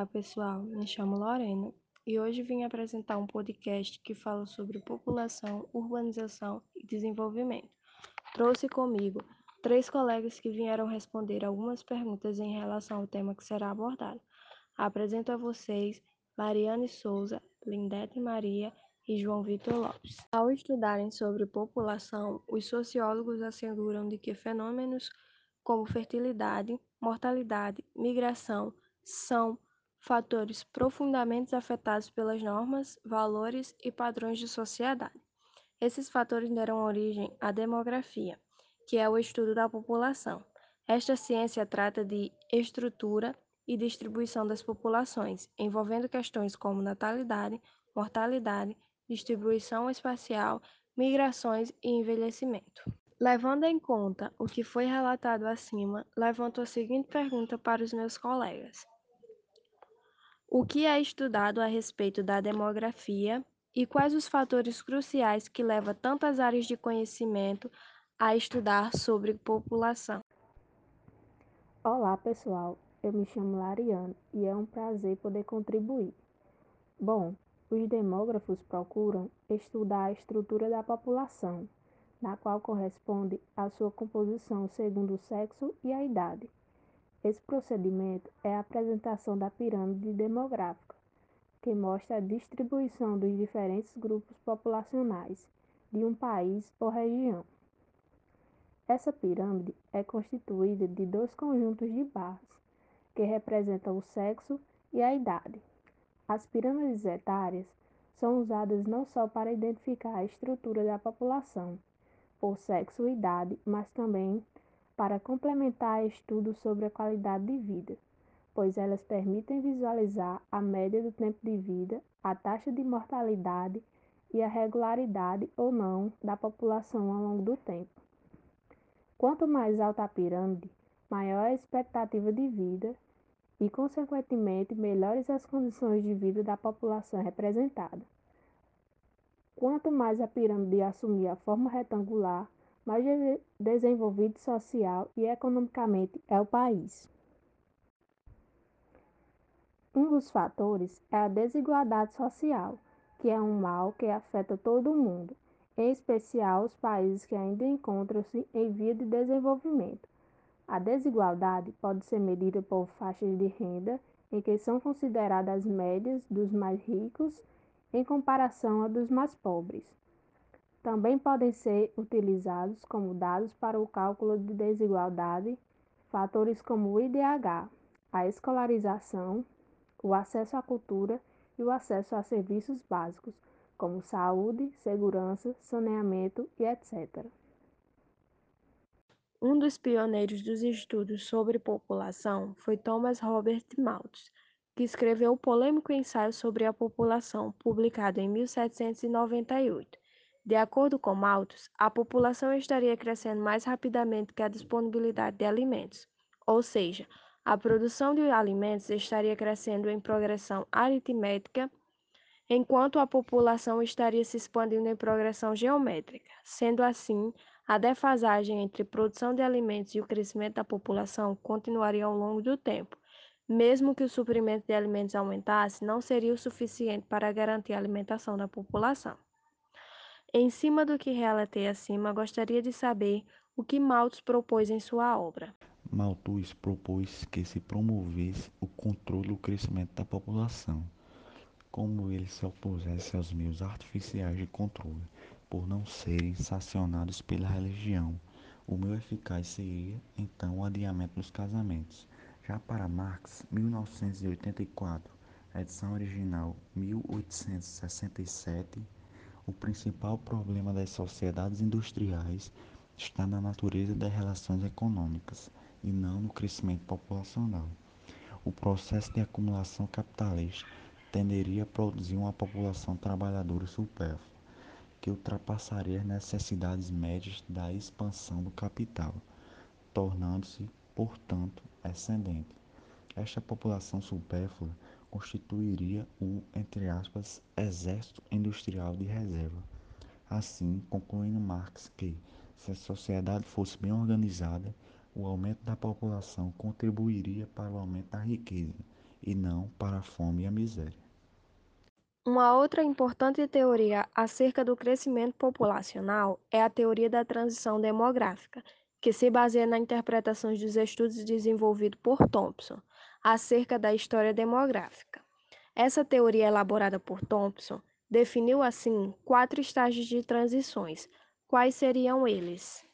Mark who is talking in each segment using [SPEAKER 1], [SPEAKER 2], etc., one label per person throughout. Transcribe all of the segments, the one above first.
[SPEAKER 1] Olá, pessoal. Me chamo Lorena e hoje vim apresentar um podcast que fala sobre população, urbanização e desenvolvimento. Trouxe comigo três colegas que vieram responder algumas perguntas em relação ao tema que será abordado. Apresento a vocês Mariane Souza, Lindete Maria e João Vitor Lopes. Ao estudarem sobre população, os sociólogos asseguram de que fenômenos como fertilidade, mortalidade, migração, são fatores profundamente afetados pelas normas, valores e padrões de sociedade. Esses fatores deram origem à demografia, que é o estudo da população. Esta ciência trata de estrutura e distribuição das populações, envolvendo questões como natalidade, mortalidade, distribuição espacial, migrações e envelhecimento. Levando em conta o que foi relatado acima, levanto a seguinte pergunta para os meus colegas: o que é estudado a respeito da demografia e quais os fatores cruciais que levam tantas áreas de conhecimento a estudar sobre população?
[SPEAKER 2] Olá, pessoal. Eu me chamo Lariane e é um prazer poder contribuir. Bom, os demógrafos procuram estudar a estrutura da população, na qual corresponde a sua composição segundo o sexo e a idade. Esse procedimento é a apresentação da pirâmide demográfica, que mostra a distribuição dos diferentes grupos populacionais de um país ou região. Essa pirâmide é constituída de dois conjuntos de barras, que representam o sexo e a idade. As pirâmides etárias são usadas não só para identificar a estrutura da população por sexo e idade, mas também para complementar estudos sobre a qualidade de vida, pois elas permitem visualizar a média do tempo de vida, a taxa de mortalidade e a regularidade ou não da população ao longo do tempo. Quanto mais alta a pirâmide, maior a expectativa de vida e, consequentemente, melhores as condições de vida da população representada. Quanto mais a pirâmide assumir a forma retangular, mais desenvolvido social e economicamente é o país. Um dos fatores é a desigualdade social, que é um mal que afeta todo o mundo, em especial os países que ainda encontram-se em via de desenvolvimento. A desigualdade pode ser medida por faixas de renda em que são consideradas médias dos mais ricos em comparação a dos mais pobres. Também podem ser utilizados como dados para o cálculo de desigualdade fatores como o IDH, a escolarização, o acesso à cultura e o acesso a serviços básicos, como saúde, segurança, saneamento e etc.
[SPEAKER 1] Um dos pioneiros dos estudos sobre população foi Thomas Robert Malthus, que escreveu o polêmico ensaio sobre a população, publicado em 1798. De acordo com Malthus, a população estaria crescendo mais rapidamente que a disponibilidade de alimentos, ou seja, a produção de alimentos estaria crescendo em progressão aritmética, enquanto a população estaria se expandindo em progressão geométrica. Sendo assim, a defasagem entre produção de alimentos e o crescimento da população continuaria ao longo do tempo. Mesmo que o suprimento de alimentos aumentasse, não seria o suficiente para garantir a alimentação da população. Em cima do que relatei acima, gostaria de saber o que Malthus propôs em sua obra.
[SPEAKER 3] Malthus propôs que se promovesse o controle do crescimento da população, como ele se opusesse aos meios artificiais de controle, por não serem sancionados pela religião. O meio eficaz seria, então, o adiamento dos casamentos. Já para Marx, 1984, edição original 1867, o principal problema das sociedades industriais está na natureza das relações econômicas e não no crescimento populacional. O processo de acumulação capitalista tenderia a produzir uma população trabalhadora supérflua, que ultrapassaria as necessidades médias da expansão do capital, tornando-se, portanto, excedente. Esta população supérflua constituiria o, entre aspas, exército industrial de reserva. Assim, concluindo Marx que, se a sociedade fosse bem organizada, o aumento da população contribuiria para o aumento da riqueza e não para a fome e a miséria.
[SPEAKER 1] Uma outra importante teoria acerca do crescimento populacional é a teoria da transição demográfica, que se baseia na interpretação dos estudos desenvolvidos por Thompson acerca da história demográfica. Essa teoria elaborada por Thompson definiu assim quatro estágios de transições. Quais seriam eles?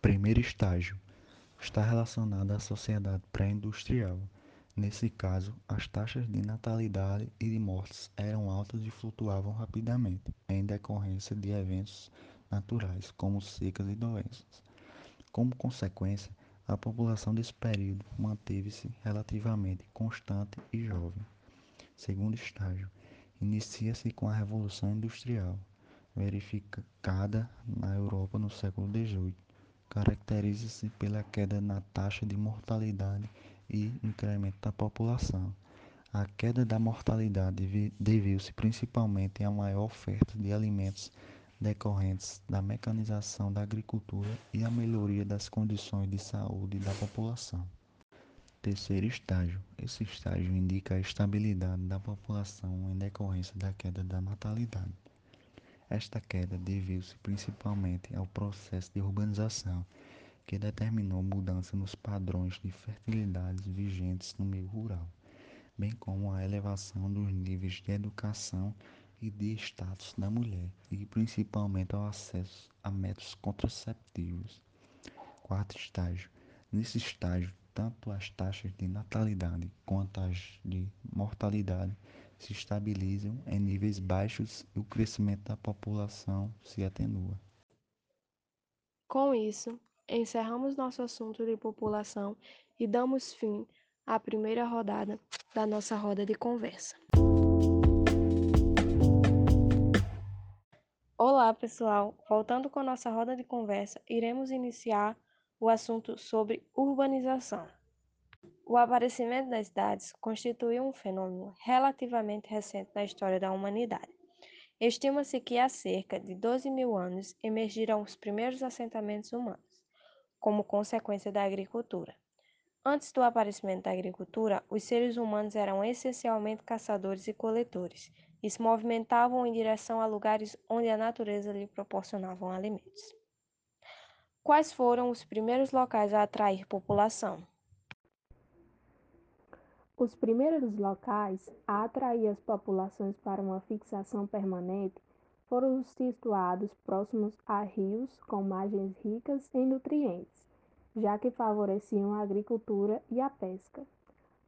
[SPEAKER 3] Primeiro estágio está relacionado à sociedade pré-industrial Nesse caso, as taxas de natalidade e de mortes eram altas e flutuavam rapidamente, em decorrência de eventos naturais, como secas e doenças. Como consequência, a população desse período manteve-se relativamente constante e jovem. Segundo estágio, inicia-se com a Revolução Industrial, verificada na Europa no século XVIII. Caracteriza-se pela queda na taxa de mortalidade e incremento da população. A queda da mortalidade deviu-se principalmente à maior oferta de alimentos decorrentes da mecanização da agricultura e à melhoria das condições de saúde da população. Terceiro estágio. Esse estágio indica a estabilidade da população em decorrência da queda da natalidade. Esta queda deviu-se principalmente ao processo de urbanização que determinou mudança nos padrões de fertilidade vigentes no meio rural, bem como a elevação dos níveis de educação e de status da mulher, e principalmente ao acesso a métodos contraceptivos. Quarto estágio. Nesse estágio, tanto as taxas de natalidade quanto as de mortalidade se estabilizam em níveis baixos e o crescimento da população se atenua.
[SPEAKER 1] Com isso, encerramos nosso assunto de população e damos fim à primeira rodada da nossa roda de conversa. Olá, pessoal! Voltando com nossa roda de conversa, iremos iniciar o assunto sobre urbanização. O aparecimento das cidades constituiu um fenômeno relativamente recente na história da humanidade. Estima-se que há cerca de 12 mil anos emergiram os primeiros assentamentos humanos como consequência da agricultura. Antes do aparecimento da agricultura, os seres humanos eram essencialmente caçadores e coletores e se movimentavam em direção a lugares onde a natureza lhe proporcionava alimentos. Quais foram os primeiros locais a atrair população?
[SPEAKER 2] Os primeiros locais a atrair as populações para uma fixação permanente foram situados próximos a rios com margens ricas em nutrientes, já que favoreciam a agricultura e a pesca.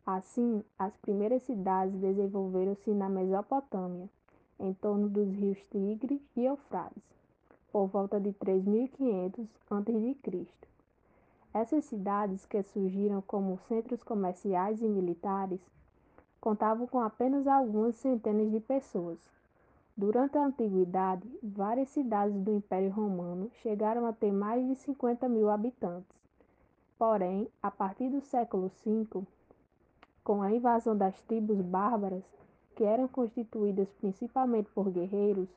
[SPEAKER 2] Assim, as primeiras cidades desenvolveram-se na Mesopotâmia, em torno dos rios Tigre e Eufrates, por volta de 3500 a.C. Essas cidades, que surgiram como centros comerciais e militares, contavam com apenas algumas centenas de pessoas Durante a Antiguidade, várias cidades do Império Romano chegaram a ter mais de 50 mil habitantes. Porém, a partir do século V, com a invasão das tribos bárbaras, que eram constituídas principalmente por guerreiros,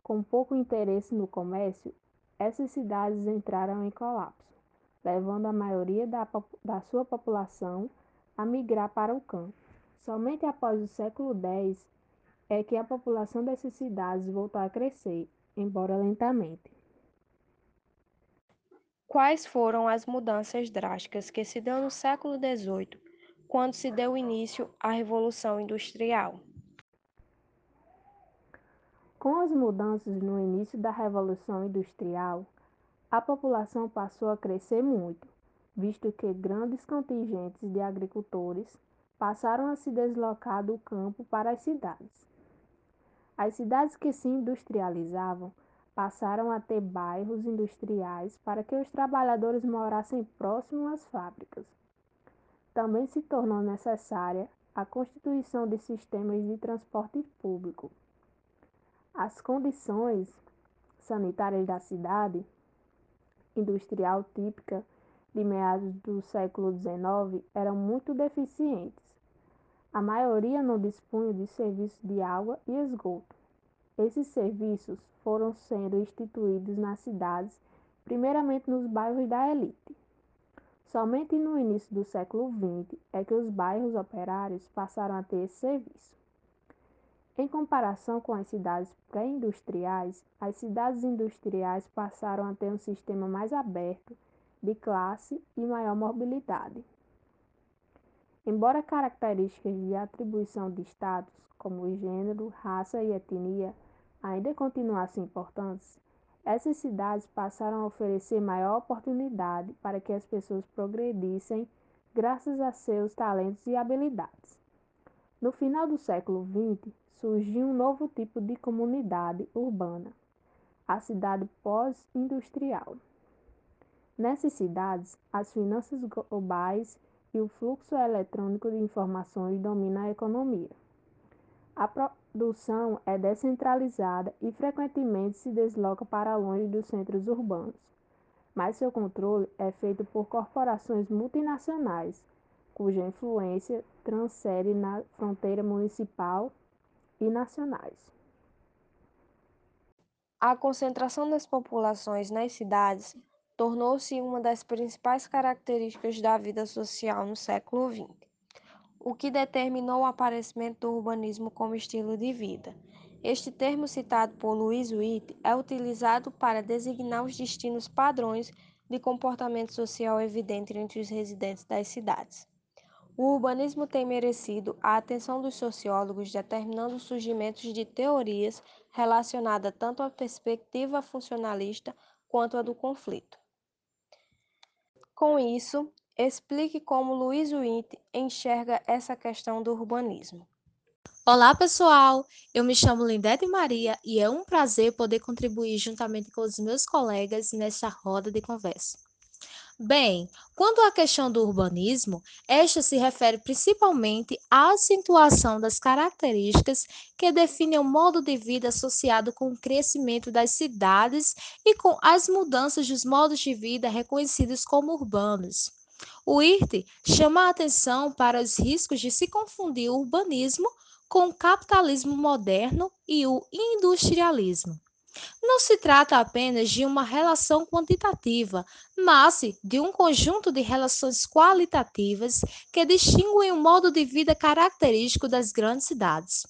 [SPEAKER 2] com pouco interesse no comércio, essas cidades entraram em colapso, levando a maioria da, da sua população a migrar para o campo. Somente após o século X é que a população dessas cidades voltou a crescer, embora lentamente.
[SPEAKER 1] Quais foram as mudanças drásticas que se deu no século XVIII, quando se deu início à Revolução Industrial?
[SPEAKER 2] Com as mudanças no início da Revolução Industrial, a população passou a crescer muito, visto que grandes contingentes de agricultores passaram a se deslocar do campo para as cidades. As cidades que se industrializavam passaram a ter bairros industriais para que os trabalhadores morassem próximo às fábricas. Também se tornou necessária a constituição de sistemas de transporte público. As condições sanitárias da cidade industrial típica de meados do século XIX eram muito deficientes a maioria não dispunha de serviços de água e esgoto. Esses serviços foram sendo instituídos nas cidades, primeiramente nos bairros da elite. Somente no início do século XX é que os bairros operários passaram a ter esse serviço. Em comparação com as cidades pré-industriais, as cidades industriais passaram a ter um sistema mais aberto de classe e maior mobilidade. Embora características de atribuição de status, como gênero, raça e etnia, ainda continuassem importantes, essas cidades passaram a oferecer maior oportunidade para que as pessoas progredissem graças a seus talentos e habilidades. No final do século XX, surgiu um novo tipo de comunidade urbana, a cidade pós-industrial. Nessas cidades, as finanças globais e o fluxo eletrônico de informações dominam a economia. A produção é descentralizada e frequentemente se desloca para longe dos centros urbanos, mas seu controle é feito por corporações multinacionais, cuja influência transcende na fronteira municipal e nacionais.
[SPEAKER 1] A concentração das populações nas cidades tornou-se uma das principais características da vida social no século XX, o que determinou o aparecimento do urbanismo como estilo de vida. Este termo citado por Louis Witt é utilizado para designar os destinos padrões de comportamento social evidente entre os residentes das cidades. O urbanismo tem merecido a atenção dos sociólogos, determinando o surgimento de teorias relacionadas tanto à perspectiva funcionalista quanto à do conflito. Com isso, explique como Luiz Witt enxerga essa questão do urbanismo.
[SPEAKER 4] Olá, pessoal! Eu me chamo Lindete Maria e é um prazer poder contribuir juntamente com os meus colegas nesta roda de conversa. Bem, quanto à questão do urbanismo, esta se refere principalmente à acentuação das características que definem o modo de vida associado com o crescimento das cidades e com as mudanças dos modos de vida reconhecidos como urbanos. O IRT chama a atenção para os riscos de se confundir o urbanismo com o capitalismo moderno e o industrialismo. Não se trata apenas de uma relação quantitativa, mas de um conjunto de relações qualitativas que distinguem o modo de vida característico das grandes cidades.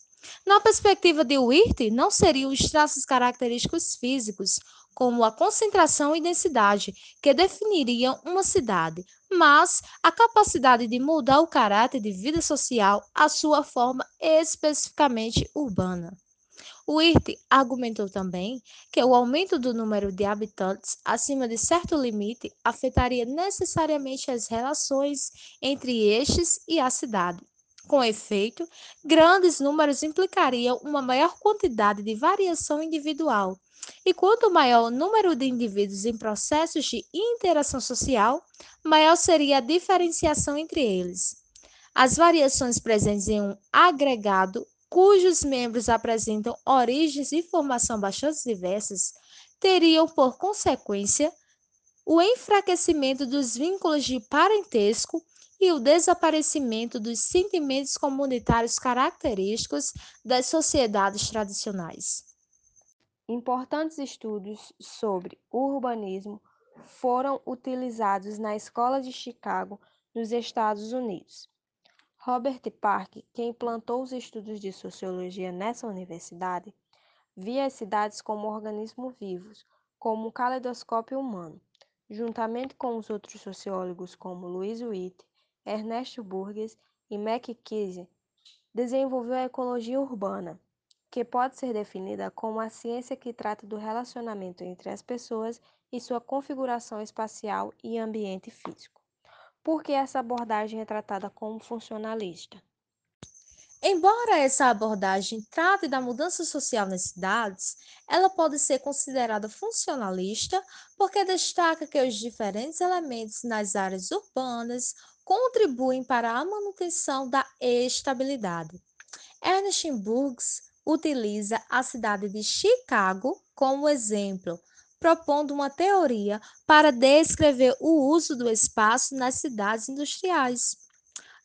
[SPEAKER 4] Na perspectiva de Wirth, não seriam os traços característicos físicos, como a concentração e densidade, que definiriam uma cidade, mas a capacidade de mudar o caráter de vida social à sua forma especificamente urbana. O IRT argumentou também que o aumento do número de habitantes acima de certo limite afetaria necessariamente as relações entre estes e a cidade. Com efeito, grandes números implicariam uma maior quantidade de variação individual, e quanto maior o número de indivíduos em processos de interação social, maior seria a diferenciação entre eles. As variações presentes em um agregado cujos membros apresentam origens e formação bastante diversas, teriam por consequência o enfraquecimento dos vínculos de parentesco e o desaparecimento dos sentimentos comunitários característicos das sociedades tradicionais.
[SPEAKER 1] Importantes estudos sobre urbanismo foram utilizados na Escola de Chicago, nos Estados Unidos. Robert Park, que implantou os estudos de sociologia nessa universidade, via as cidades como organismos vivos, como um caleidoscópio humano. Juntamente com os outros sociólogos como Louis Witt, Ernesto Burgess e Mac desenvolveu a ecologia urbana, que pode ser definida como a ciência que trata do relacionamento entre as pessoas e sua configuração espacial e ambiente físico. Por que essa abordagem é tratada como funcionalista?
[SPEAKER 4] Embora essa abordagem trate da mudança social nas cidades, ela pode ser considerada funcionalista porque destaca que os diferentes elementos nas áreas urbanas contribuem para a manutenção da estabilidade. Ernest Burgs utiliza a cidade de Chicago como exemplo propondo uma teoria para descrever o uso do espaço nas cidades industriais.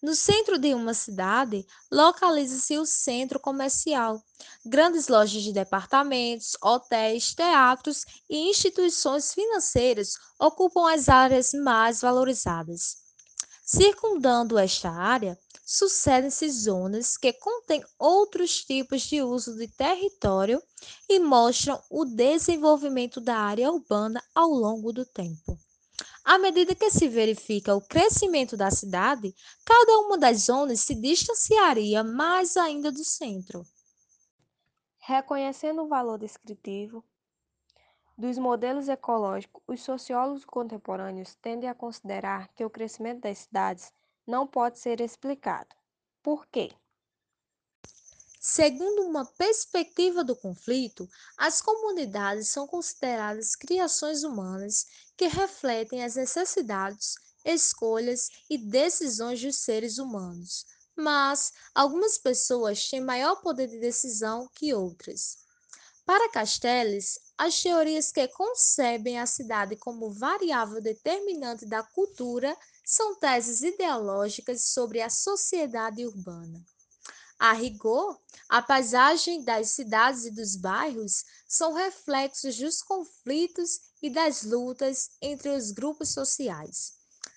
[SPEAKER 4] No centro de uma cidade, localiza-se o centro comercial. Grandes lojas de departamentos, hotéis, teatros e instituições financeiras ocupam as áreas mais valorizadas. Circundando esta área, sucedem-se zonas que contêm outros tipos de uso de território e mostram o desenvolvimento da área urbana ao longo do tempo. À medida que se verifica o crescimento da cidade, cada uma das zonas se distanciaria mais ainda do centro.
[SPEAKER 1] Reconhecendo o valor descritivo dos modelos ecológicos, os sociólogos contemporâneos tendem a considerar que o crescimento das cidades não pode ser explicado. Por quê?
[SPEAKER 4] Segundo uma perspectiva do conflito, as comunidades são consideradas criações humanas que refletem as necessidades, escolhas e decisões dos seres humanos. Mas algumas pessoas têm maior poder de decisão que outras. Para Castells, as teorias que concebem a cidade como variável determinante da cultura são teses ideológicas sobre a sociedade urbana. A rigor, a paisagem das cidades e dos bairros são reflexos dos conflitos e das lutas entre os grupos sociais.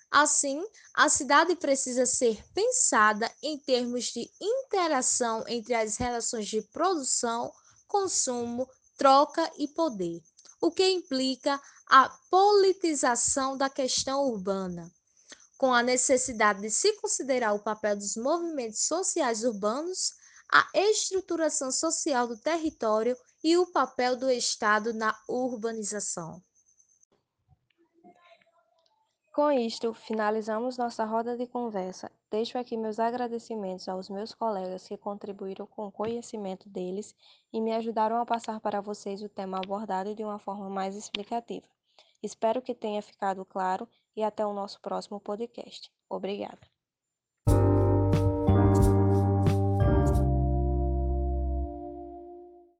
[SPEAKER 4] Assim, a cidade precisa ser pensada em termos de interação entre as relações de produção, consumo, troca e poder, o que implica a politização da questão urbana com a necessidade de se considerar o papel dos movimentos sociais urbanos, a estruturação social do território e o papel do Estado na urbanização.
[SPEAKER 1] Com isto, finalizamos nossa roda de conversa. Deixo aqui meus agradecimentos aos meus colegas que contribuíram com o conhecimento deles e me ajudaram a passar para vocês o tema abordado de uma forma mais explicativa. Espero que tenha ficado claro e até o nosso próximo podcast. Obrigada.